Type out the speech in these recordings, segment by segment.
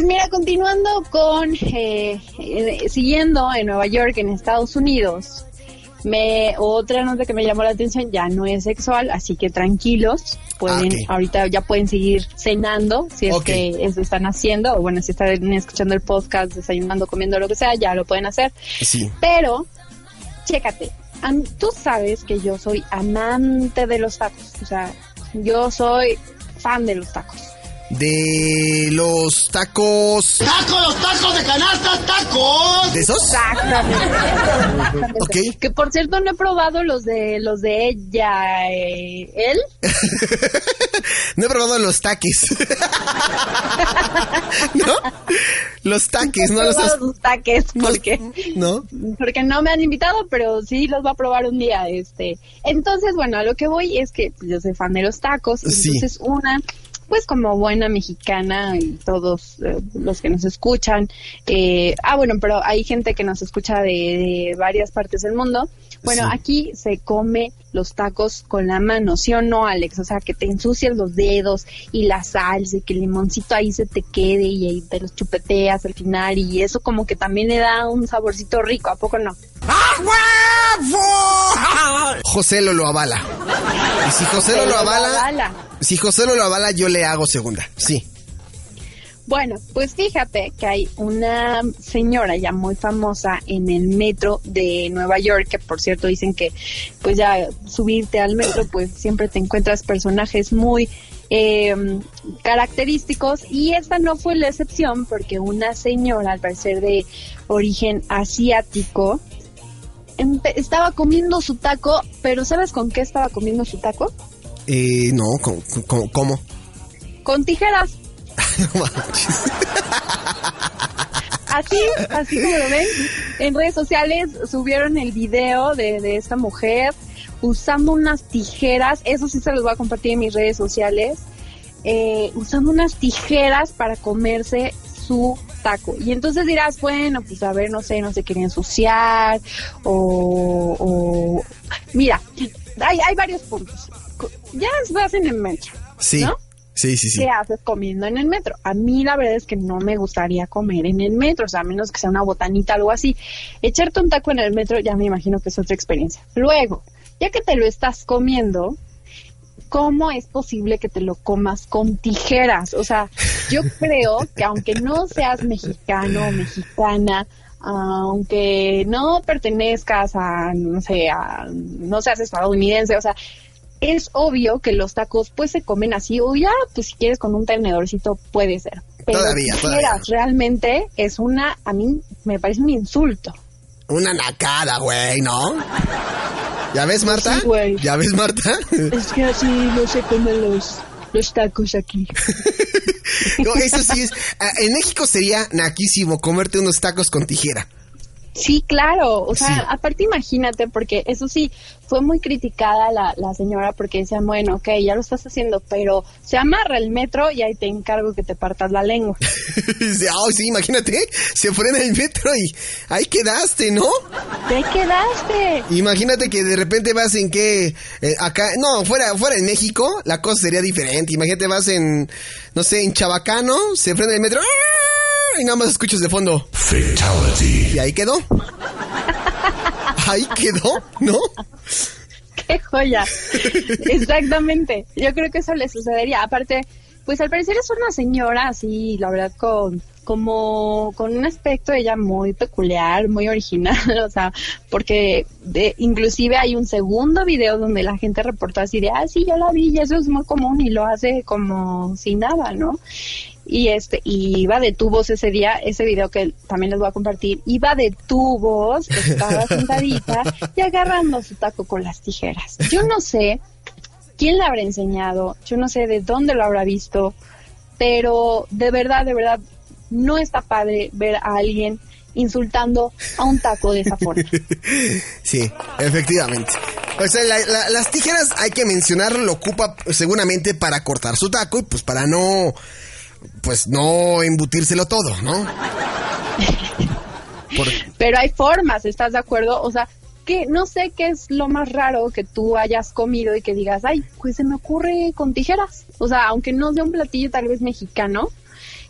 Pues mira, continuando con, eh, eh, siguiendo en Nueva York, en Estados Unidos, me, otra nota que me llamó la atención ya no es sexual, así que tranquilos, pueden, Ah, ahorita ya pueden seguir cenando, si es que eso están haciendo, o bueno, si están escuchando el podcast, desayunando, comiendo, lo que sea, ya lo pueden hacer. Sí. Pero, chécate, tú sabes que yo soy amante de los tacos, o sea, yo soy fan de los tacos. De los tacos. ¡Tacos, los tacos de canasta, tacos! ¿De esos? Exactamente. Ok. Que por cierto no he probado los de los de ella, eh, él. No he probado los taques. ¿No? Los taques, no los has... taques porque ¿No? porque no me han invitado, pero sí los va a probar un día, este. Entonces, bueno, a lo que voy es que pues, yo soy fan de los tacos, Sí. entonces una pues como buena mexicana y todos eh, los que nos escuchan, eh, ah bueno, pero hay gente que nos escucha de, de varias partes del mundo. Bueno, Sí. aquí se come los tacos con la mano, ¿sí o no, Alex? O sea, que te ensucias los dedos y la salsa y que el limoncito ahí se te quede y ahí te los chupeteas al final y eso como que también le da un saborcito rico, ¿a poco no? José lo lo avala. Y si José lo lo avala, si José lo lo avala, yo le hago segunda. Sí. Bueno, pues fíjate que hay una señora ya muy famosa en el metro de Nueva York, que por cierto dicen que pues ya subirte al metro pues siempre te encuentras personajes muy eh, característicos y esta no fue la excepción porque una señora al parecer de origen asiático estaba comiendo su taco, pero ¿sabes con qué estaba comiendo su taco? Eh, no. ¿Cómo? cómo? Con tijeras. Así, así como lo ven, en redes sociales subieron el video de, de esta mujer usando unas tijeras, eso sí se los voy a compartir en mis redes sociales, eh, usando unas tijeras para comerse su taco. Y entonces dirás, bueno, pues a ver, no sé, no se quería ensuciar o... o... Mira, hay, hay varios puntos. Ya vas en el metro, Sí. ¿no? Sí, sí, sí. ¿Qué haces comiendo en el metro? A mí la verdad es que no me gustaría comer en el metro, o sea, a menos que sea una botanita o algo así. Echarte un taco en el metro ya me imagino que es otra experiencia. Luego, ya que te lo estás comiendo, ¿cómo es posible que te lo comas con tijeras? O sea, yo creo que aunque no seas mexicano o mexicana, aunque no pertenezcas a, no sé, a, no seas estadounidense, o sea, es obvio que los tacos pues se comen así o ya pues si quieres con un tenedorcito puede ser pero Todavía, tijeras todavía. realmente es una a mí me parece un insulto Una nacada, güey, ¿no? ¿Ya ves, Marta? Sí, güey. ¿Ya ves, Marta? es que así no se comen los los tacos aquí No, eso sí es. ah, En México sería naquísimo comerte unos tacos con tijera. Sí, claro. O sea, Sí. aparte imagínate, porque eso sí, fue muy criticada la, la señora porque decían, bueno, ok, ya lo estás haciendo, pero se amarra el metro y ahí te encargo que te partas la lengua. "Ay, sí, imagínate, se frena el metro y ahí quedaste, ¿no? ¿Te quedaste? Imagínate que de repente vas en que eh, acá, no, fuera, fuera en México, la cosa sería diferente. Imagínate vas en, no sé, en Chabacano, se frena el metro ¡ah! y nada más escuchas de fondo. Fatality. Y ahí quedó. Ahí quedó, ¿no? ¡Qué joya! Exactamente. Yo creo que eso le sucedería. Aparte, pues al parecer es una señora así, la verdad, con como con un aspecto ella muy peculiar, muy original, o sea, porque de, inclusive hay un segundo video donde la gente reportó así de, ah, sí, yo la vi, y eso es muy común y lo hace como sin nada, ¿no? Y este y iba de tubos ese día ese video que también les voy a compartir iba de tubos estaba sentadita y agarrando su taco con las tijeras yo no sé quién le habrá enseñado yo no sé de dónde lo habrá visto pero de verdad de verdad no está padre ver a alguien insultando a un taco de esa forma Sí, efectivamente. O sea, la- la- las tijeras, hay que mencionarlo, lo ocupa seguramente para cortar su taco y pues para no, pues no embutírselo todo, ¿no? Pero hay formas, ¿estás de acuerdo? O sea, que no sé qué es lo más raro que tú hayas comido y que digas, ay, pues se me ocurre con tijeras. O sea, aunque no sea un platillo tal vez mexicano,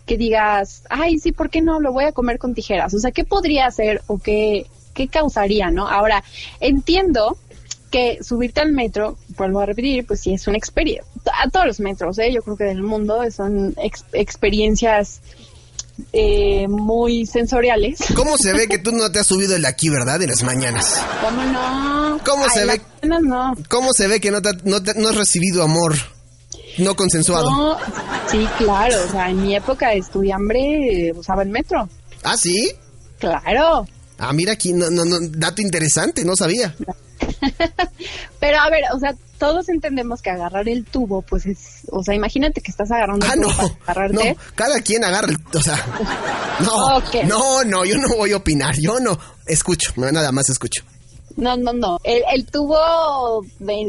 que digas, ay, sí, ¿por qué no lo voy a comer con tijeras? O sea, ¿qué podría hacer o qué, qué causaría, no? Ahora, entiendo que subirte al metro, vuelvo a repetir, pues sí es una experiencia. A todos los metros, ¿eh? yo creo que del mundo son experiencias eh, muy sensoriales. ¿Cómo se ve que tú no te has subido el aquí, verdad? En las mañanas. ¿Cómo no? ¿Cómo se ve? No. ¿Cómo se ve que no, no, no has recibido amor? No consensuado. No, sí, claro. O sea, en mi época de estudiambre usaba el metro. ¿Ah, sí? Claro. Ah, mira aquí, no, no, no, dato interesante, no sabía. Pero a ver, o sea, todos entendemos que agarrar el tubo, pues es, o sea, imagínate que estás agarrando ah, el tubo no, agarrarte. No, cada quien agarra, o sea, no, no, no, yo no voy a opinar, yo no, escucho, nada más escucho. No, no, no. El, el tubo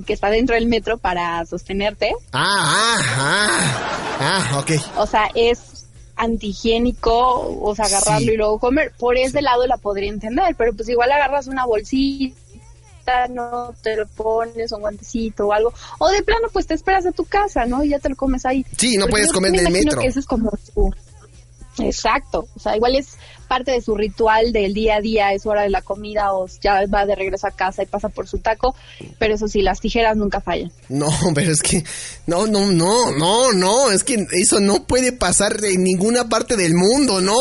que está dentro del metro para sostenerte. Ah, ah, ah, ah, ok. O sea, es antihigiénico, o sea, agarrarlo y luego comer. Por ese lado la podría entender, pero pues igual agarras una bolsita no te lo pones un guantecito o algo. O de plano, pues te esperas a tu casa, ¿no? Y ya te lo comes ahí. Sí, no puedes comer en el metro. Que eso es como Exacto. O sea, igual es parte de su ritual del día a día, es hora de la comida o ya va de regreso a casa y pasa por su taco. Pero eso sí, las tijeras nunca fallan. No, pero es que. No, no, no, no, no. Es que eso no puede pasar en ninguna parte del mundo, no.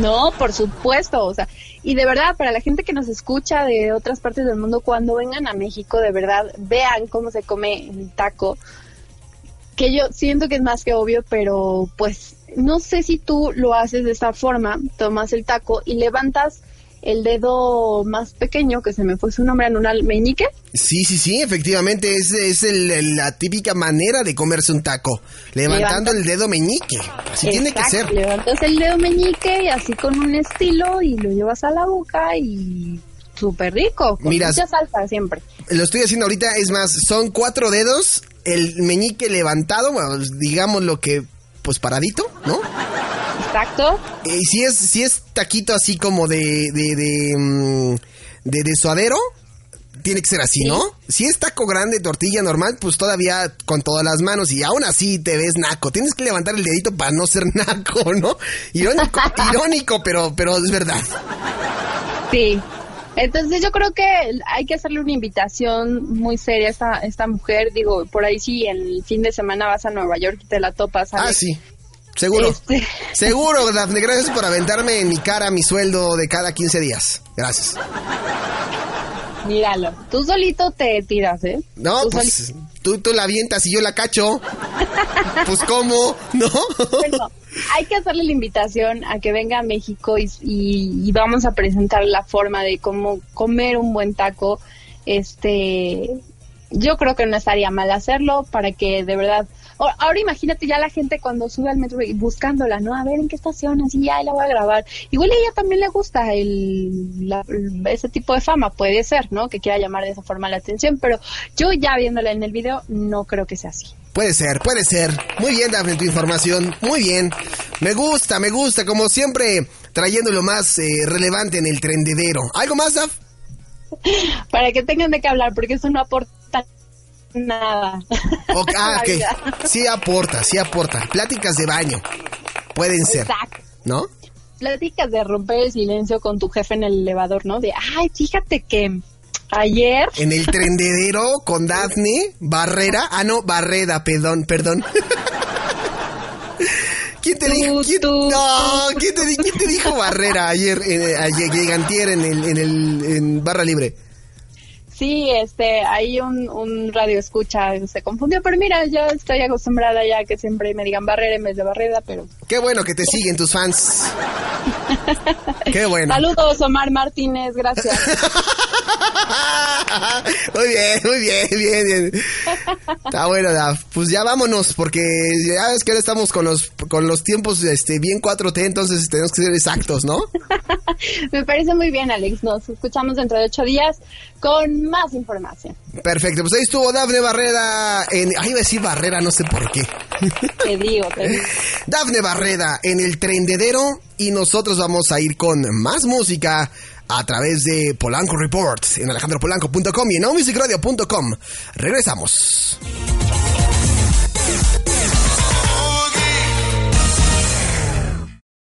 No, por supuesto. O sea, y de verdad, para la gente que nos escucha de otras partes del mundo, cuando vengan a México, de verdad, vean cómo se come el taco. Que yo siento que es más que obvio, pero pues no sé si tú lo haces de esta forma, tomas el taco y levantas el dedo más pequeño, que se me fue su nombre, en un meñique. Sí, sí, sí, efectivamente, es, es la típica manera de comerse un taco, levantando el dedo meñique, así tiene que ser. Levantas el dedo meñique y así con un estilo y lo llevas a la boca y súper rico, con mucha salsa siempre. Lo estoy haciendo ahorita, es más, son cuatro dedos, el meñique levantado, digamos lo que, pues paradito, ¿no? Exacto. Y si es, si es taquito así como de, de, de, mm, de, suadero, tiene que ser así, ¿no? Si es taco grande, tortilla normal, pues todavía con todas las manos y aún así te ves naco. Tienes que levantar el dedito para no ser naco, ¿no? Irónico, irónico, pero, pero es verdad. Sí. Entonces yo creo que hay que hacerle una invitación muy seria a esta, esta mujer. Digo, por ahí sí, el fin de semana vas a Nueva York y te la topas. Ah, sí. Seguro. Este. Seguro, Dafne. Gracias por aventarme en mi cara mi sueldo de cada 15 días. Gracias. Míralo. Tú solito te tiras, ¿eh? No, pues tú, tú la avientas y yo la cacho. pues cómo, ¿no? Bueno, hay que hacerle la invitación a que venga a México y, y, vamos a presentar la forma de cómo comer un buen taco. Este, yo creo que no estaría mal hacerlo para que de verdad Ahora imagínate ya la gente cuando sube al metro buscándola, ¿no? A ver en qué estación, así ya la voy a grabar. Igual a ella también le gusta el, ese tipo de fama, puede ser, ¿no? Que quiera llamar de esa forma la atención, pero yo ya viéndola en el video no creo que sea así. Puede ser, puede ser. Muy bien, Dafne, tu información. Muy bien. Me gusta, me gusta. Como siempre, trayendo lo más eh, relevante en el trendedero. ¿Algo más, Daf? Para que tengan de qué hablar, porque eso no aporta nada. ah, ok. Sí aporta, sí aporta. Pláticas de baño. Pueden ser. Exacto. ¿No? Pláticas de romper el silencio con tu jefe en el elevador, ¿no? De, ay, fíjate que ayer... En el trendedero con Daphne Barrera. Ah, no, Barreda, perdón, perdón. ¿Quién te, dijo, ¿quién, no, ¿quién te, ¿quién te dijo Barrera ayer, eh, ayer, ayer en el, en el en Barra Libre? Sí, este, hay un, un radio escucha, se confundió, pero mira, yo estoy acostumbrada ya que siempre me digan barrera en vez de barrera, pero... Qué bueno que te siguen tus fans. Qué bueno. Saludos, Omar Martínez, gracias. muy bien, muy bien, bien, bien. Está bueno, pues ya vámonos, porque ya ves que ahora estamos con los, con los tiempos este, bien 4T, entonces tenemos que ser exactos, ¿no? Me parece muy bien, Alex. Nos escuchamos dentro de ocho días con más información. Perfecto, pues ahí estuvo Dafne Barreda en... Ay, iba a decir Barrera, no sé por qué. Te digo, te digo. Dafne Barreda en el trendedero y nosotros vamos a ir con más música a través de Polanco Report en alejandropolanco.com y en nomusicradio.com. Regresamos.